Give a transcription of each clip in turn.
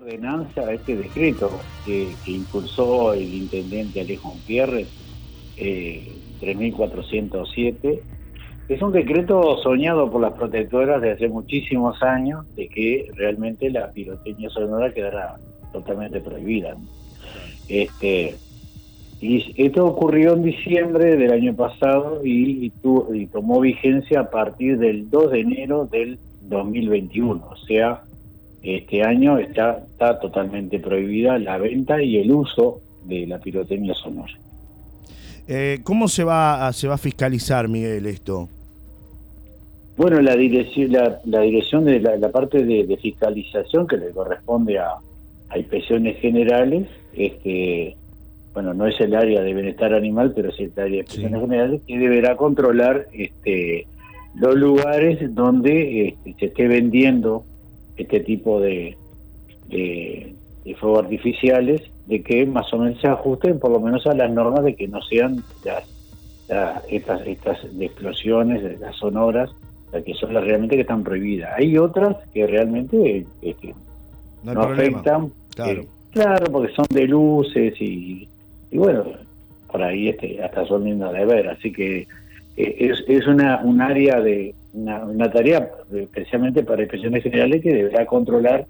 ordenanza, este decreto que, impulsó el intendente Alejo Gutiérrez, eh, 3407, es un decreto soñado por las protectoras de hace muchísimos años de que realmente la pirotecnia sonora quedara totalmente prohibida. Este, y esto ocurrió en diciembre del año pasado y tomó vigencia a partir del 2 de enero del 2021, o sea, este año está, está totalmente prohibida la venta y el uso de la pirotecnia sonora. Eh, ¿Cómo se va, a, se va a fiscalizar, Miguel, esto? Bueno, la dirección, la, dirección de la, parte de, fiscalización que le corresponde a, a inspecciones generales, este, bueno, no es el área de bienestar animal, pero es el área de inspecciones generales, que deberá controlar este, los lugares donde este, se esté vendiendo este tipo de, de, fuegos artificiales, de que más o menos se ajusten por lo menos a las normas de que no sean estas, estas explosiones, las sonoras, que son las realmente que están prohibidas. Hay otras que realmente este, no, afectan. Eh, claro. porque son de luces y, y bueno, por ahí este, hasta son lindas de ver. Así que es, es una, un área de, una, tarea especialmente para inspecciones generales que deberá controlar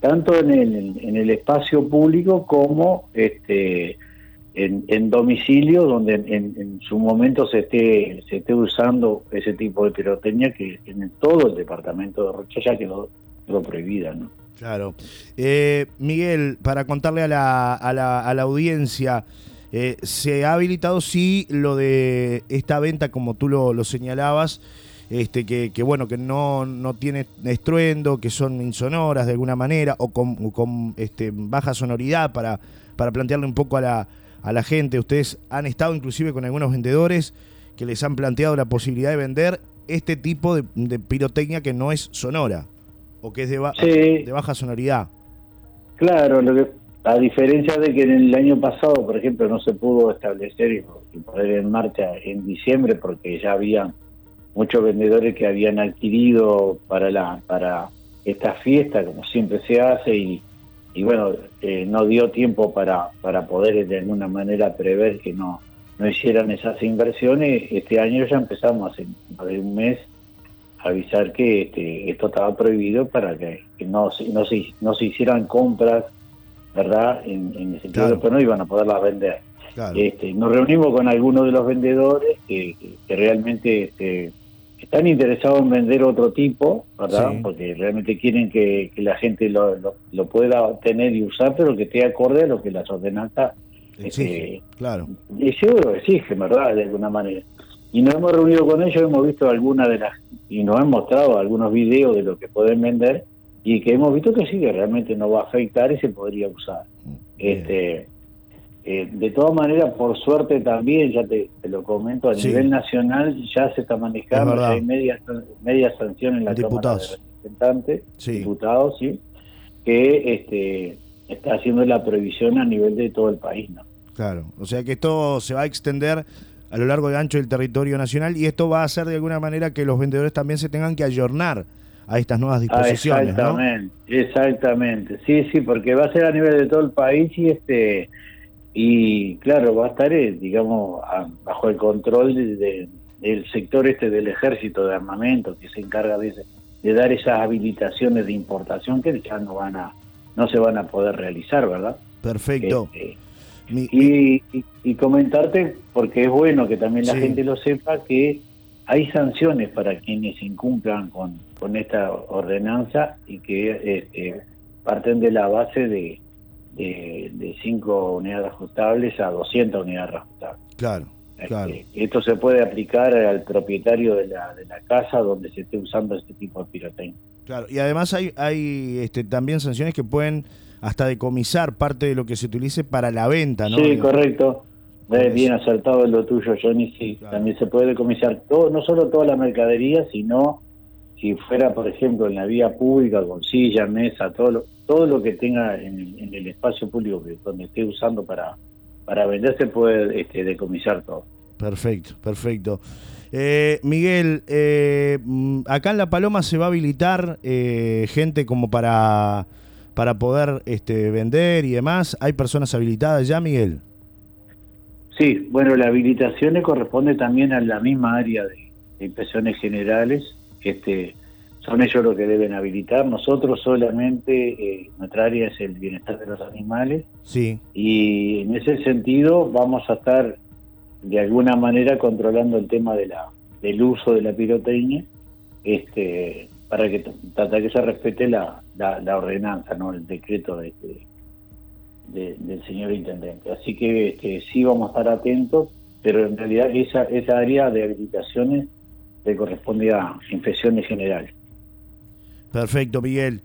tanto en el, en el espacio público como este en, en domicilio donde en, su momento se esté se esté usando ese tipo de pirotecnia que en todo el departamento de Rocha ya quedó, quedó prohibida ¿no? Claro. Eh, Miguel, para contarle a la, a la, a la audiencia, eh, se ha habilitado sí lo de esta venta, como tú lo, lo señalabas, este, que, bueno, que no, no tiene estruendo, que son insonoras de alguna manera, o con, este, baja sonoridad para, para plantearle un poco a la, a la gente. Ustedes han estado inclusive con algunos vendedores que les han planteado la posibilidad de vender este tipo de, pirotecnia que no es sonora, o que es de, de baja sonoridad. Claro, lo que, a diferencia de que en el año pasado, por ejemplo, no se pudo establecer y poner en marcha en diciembre porque ya había muchos vendedores que habían adquirido para la para esta fiesta, como siempre se hace, y, y bueno, eh, no dio tiempo para, para poder de alguna manera prever que no, no hicieran esas inversiones. Este año ya empezamos hace más de un mes a avisar que este, esto estaba prohibido para que, no, no, se, no se hicieran compras, ¿verdad? En, en el sentido de que no iban a poderlas vender. Este, nos reunimos con algunos de los vendedores que, que realmente este, están interesados en vender otro tipo, ¿verdad? Porque realmente quieren que, la gente lo, lo, pueda tener y usar, pero que esté acorde a lo que las ordenanzas exige, este, claro. Seguro exige, ¿verdad? De alguna manera. Y nos hemos reunido con ellos, hemos visto algunas de las, y nos han mostrado algunos videos de lo que pueden vender, y que hemos visto que sí, que realmente no va a afectar y se podría usar. Este eh, de todas maneras, por suerte también, ya te, lo comento, a nivel nacional ya se está manejando, ya hay media, media sanción en la Diputados. Cámara de Representantes, diputados, sí, que este, está haciendo la prohibición a nivel de todo el país. ¿no? Claro, o sea que esto se va a extender a lo largo y ancho del territorio nacional y esto va a hacer de alguna manera que los vendedores también se tengan que ayornar a estas nuevas ah, disposiciones. exactamente, exactamente, sí, sí, porque va a ser a nivel de todo el país y este y claro, va a estar, eh, digamos, bajo el control del sector este del ejército de armamento que se encarga de, de dar esas habilitaciones de importación que ya no van a no se van a poder realizar, ¿verdad? Perfecto. Este, y, y, comentarte, porque es bueno que también la gente lo sepa, que hay sanciones para quienes incumplan con, con esta ordenanza y que este, parten de la base de, de, 5 unidades ajustables a 200 unidades ajustables. Claro, este, claro. esto se puede aplicar al propietario de la, de la casa donde se esté usando este tipo de pirotecnia. Claro, y además hay, hay este, también sanciones que pueden hasta decomisar parte de lo que se utilice para la venta, ¿no? Sí, correcto. Bien acertado en lo tuyo, Johnny. Sí, también se puede decomisar todo, no solo toda la mercadería, sino si fuera, por ejemplo, en la vía pública, con silla, mesa, todo lo, todo lo que tenga en el, espacio público que, donde esté usando para, para vender, se puede este, decomisar todo. Perfecto, perfecto. Eh, Miguel, eh, mm, acá en La Paloma se va a habilitar eh, gente como para para poder este, vender y demás. ¿Hay personas habilitadas ya, Miguel? Sí, bueno, la habilitación le corresponde también a la misma área de, impresiones generales. Este, son ellos los que deben habilitar. Nosotros solamente, eh, nuestra área es el bienestar de los animales. Sí. Y en ese sentido vamos a estar de alguna manera controlando el tema de la, del uso de la pirotecnia, este, para que tratar que se respete la, la, ordenanza, no el decreto de, del señor intendente. Así que este, sí vamos a estar atentos, pero en realidad esa, esa área de habilitaciones le corresponde a infecciones generales. Perfecto, Miguel.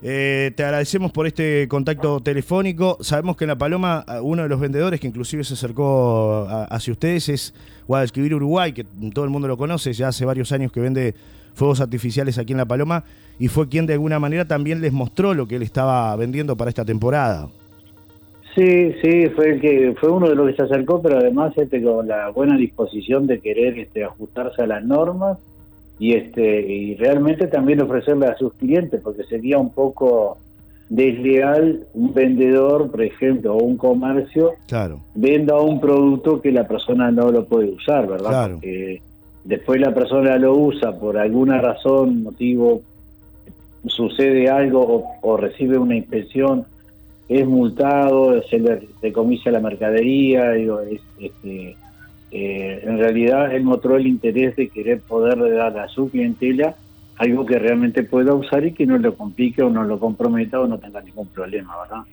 Eh, te agradecemos por este contacto telefónico. Sabemos que en La Paloma uno de los vendedores que inclusive se acercó hacia ustedes es Guadalquivir Uruguay, que todo el mundo lo conoce, ya hace varios años que vende fuegos artificiales aquí en La Paloma y fue quien de alguna manera también les mostró lo que él estaba vendiendo para esta temporada. Sí, sí, fue el que fue uno de los que se acercó, pero además este con la buena disposición de querer este, ajustarse a las normas y este y realmente también ofrecerle a sus clientes porque sería un poco desleal un vendedor por ejemplo o un comercio claro. venda un producto que la persona no lo puede usar verdad porque después la persona lo usa por alguna razón motivo sucede algo o, recibe una inspección es multado se le decomisa la mercadería digo es este eh, en realidad él mostró el interés de querer poder dar a su clientela algo que realmente pueda usar y que no lo complique o no lo comprometa o no tenga ningún problema, ¿verdad?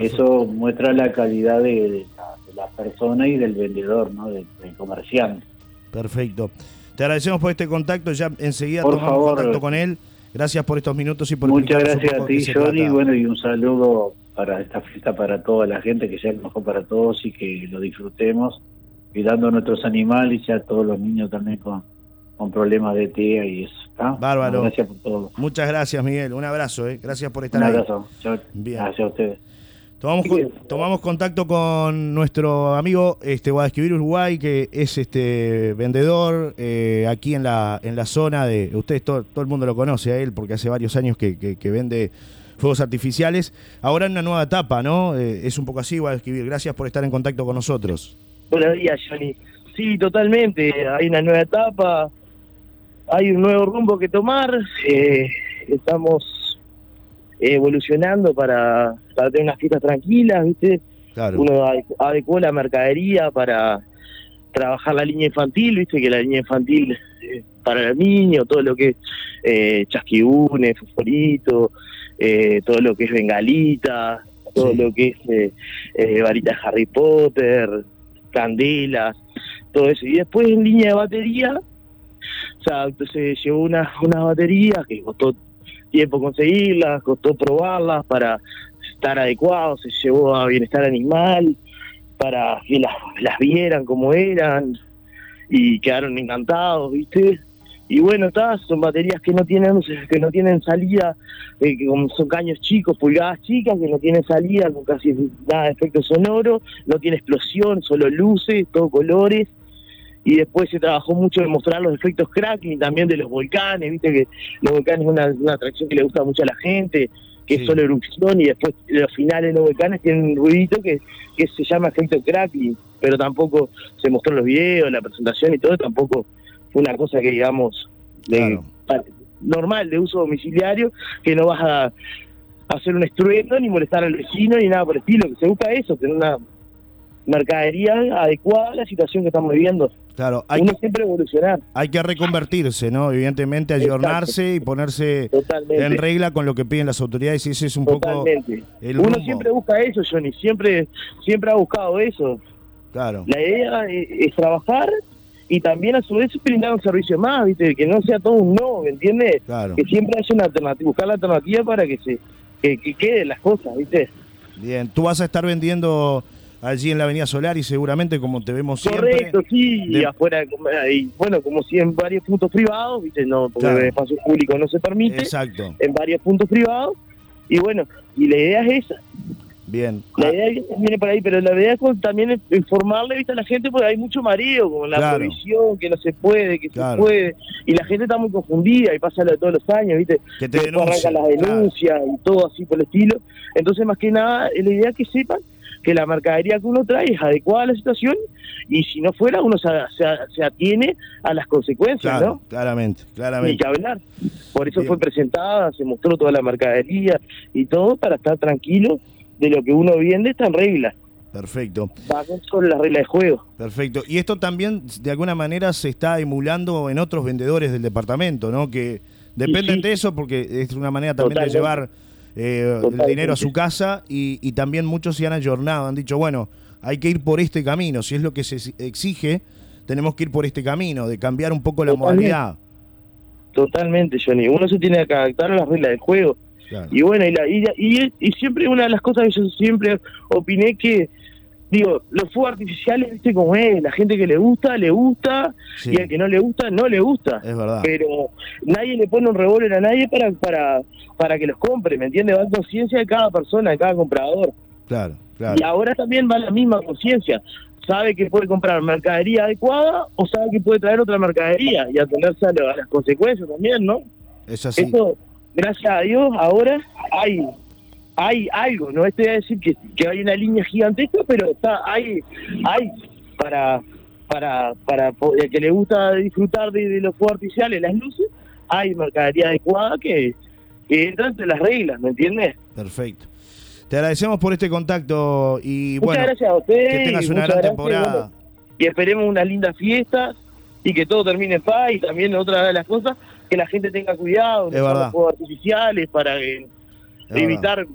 Eso muestra la calidad de, la, persona y del vendedor, ¿no? Del, comerciante. Perfecto. Te agradecemos por este contacto, ya enseguida tomamos contacto con él. Gracias por estos minutos y por Muchas gracias a ti, Johnny, bueno, y un saludo para esta fiesta para toda la gente, que sea lo mejor para todos y que lo disfrutemos cuidando a nuestros animales y a todos los niños también con, con problemas de TEA y eso. Bárbaro. Gracias por todo. Muchas gracias, Miguel. Un abrazo, ¿eh? Gracias por estar Un ahí. abrazo. Gracias a ustedes. Tomamos, tomamos contacto con nuestro amigo este, Guadalquivir Uruguay, que es este vendedor eh, aquí en la, en la zona de. Ustedes, todo, todo el mundo lo conoce a él, porque hace varios años que, que, vende fuegos artificiales. Ahora en una nueva etapa, ¿no? Eh, es un poco así, Guadalquivir. Gracias por estar en contacto con nosotros. Buenos días, Johnny. Sí, totalmente. Hay una nueva etapa, hay un nuevo rumbo que tomar. Eh, estamos evolucionando para, para tener unas fiestas tranquilas, ¿viste? Claro. Uno adecuó la mercadería para trabajar la línea infantil, ¿viste? Que la línea infantil eh, para el niño, todo lo que es eh, chasquibunes, fosforito, eh, todo lo que es bengalita, todo lo que es eh, varita Harry Potter, candelas, todo eso. Y después en línea de batería, o sea, se llevó unas una baterías que costó tiempo conseguirlas, costó probarlas para estar adecuados, se llevó a bienestar animal, para que las, las vieran como eran y quedaron encantados, ¿viste? Y bueno, está, son baterías que no tienen que no tienen salida, eh, que son caños chicos, pulgadas chicas, que no tienen salida, con casi nada de efecto sonoro, no tiene explosión, solo luces, todo colores. Y después se trabajó mucho en mostrar los efectos cracking también de los volcanes, viste que los volcanes es una, atracción que le gusta mucho a la gente, que es solo erupción y después los finales de los volcanes tienen un ruidito que, que se llama efecto cracking, pero tampoco se mostró en los videos, la presentación y todo, tampoco una cosa que digamos de, normal de uso domiciliario, que no vas a hacer un estruendo ni molestar al vecino ni nada por el estilo, que se busca eso, tener una mercadería adecuada a la situación que estamos viviendo. Claro, hay Uno siempre evolucionar. Hay que reconvertirse, ¿no? Evidentemente, ayornarse y ponerse en regla con lo que piden las autoridades y ese es un poco el Uno siempre busca eso, Johnny, siempre siempre ha buscado eso. Claro. La idea es trabajar y también a su vez brindar un servicio más, ¿viste? Que no sea todo un no, ¿me entiendes? Claro. Que siempre haya una alternativa, buscar la alternativa para que se que, queden las cosas, ¿viste? Bien, tú vas a estar vendiendo allí en la Avenida Solar y seguramente como te vemos siempre. Correcto, sí, y afuera, y bueno, como si en varios puntos privados, ¿viste? No, porque en espacio público no se permite. Exacto. En varios puntos privados, y bueno, y la idea es esa. Bien. La idea viene por ahí, pero la idea es también informarle ¿viste, a la gente porque hay mucho mareo, como la Claro. provisión, que no se puede, que Claro. se puede, y la gente está muy confundida y pasa lo de todos los años, ¿viste? Que te Después arrancan las claro. denuncias y todo así por el estilo. Entonces, más que nada, la idea es que sepan que la mercadería que uno trae es adecuada a la situación y si no fuera, uno se, se- se atiene a las consecuencias, Claro, ¿no? claramente, Ni claramente. que hablar. Por eso Bien. fue presentada, se mostró toda la mercadería y todo para estar tranquilo de lo que uno vende está en regla. Perfecto. Sobre las reglas de juego. Perfecto. Y esto también, de alguna manera, se está emulando en otros vendedores del departamento, ¿no? Que dependen sí. de eso porque es una manera también Totalmente. de llevar eh, el dinero a su casa y, y también muchos se han ayornado, han dicho, bueno, hay que ir por este camino, si es lo que se exige, tenemos que ir por este camino, de cambiar un poco la Totalmente. modalidad. Totalmente, Johnny. Uno se tiene que adaptar a las reglas del juego. Claro. Y bueno, y, la, y, y, y siempre una de las cosas que yo siempre opiné que, digo, los fuegos artificiales, viste cómo es, la gente que le gusta, le gusta, Sí, y al que no le gusta, no le gusta. es verdad. Pero nadie le pone un revólver a nadie para, para, para que los compre, ¿me entiendes? Va en conciencia de cada persona, de cada comprador. Claro, claro. Y ahora también va la misma conciencia. Sabe que puede comprar mercadería adecuada o sabe que puede traer otra mercadería y atenerse a, lo- a las consecuencias también, ¿no? Es así. Eso, gracias a Dios, ahora hay hay algo, no estoy a decir que, que hay una línea gigantesca, pero está hay hay para para para el que le gusta disfrutar de, de los fuegos artificiales, las luces, hay mercadería adecuada que, que entra entre las reglas, ¿me entiendes? Perfecto. Te agradecemos por este contacto y muchas bueno, gracias a ustedes. que tengas una gran gracias, temporada. bueno, y esperemos unas lindas fiestas y que todo termine en paz y también otra de las cosas que la gente tenga cuidado Es no fuegos artificiales para eh, evitar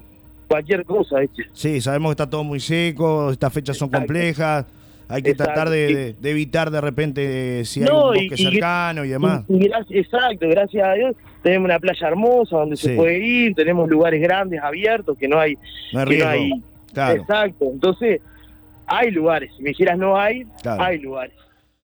cualquier cosa ¿viste? Sí, sabemos que está todo muy seco, estas fechas son Exacto. complejas, hay que Exacto, tratar de, sí. de- de evitar de repente eh, si hay un bosque y cercano y demás. Y- exacto gracias a Dios tenemos una playa hermosa donde Sí. se puede ir tenemos lugares grandes abiertos que no hay No hay que no hay Claro, exacto entonces hay lugares si me dijeras no hay Claro. hay lugares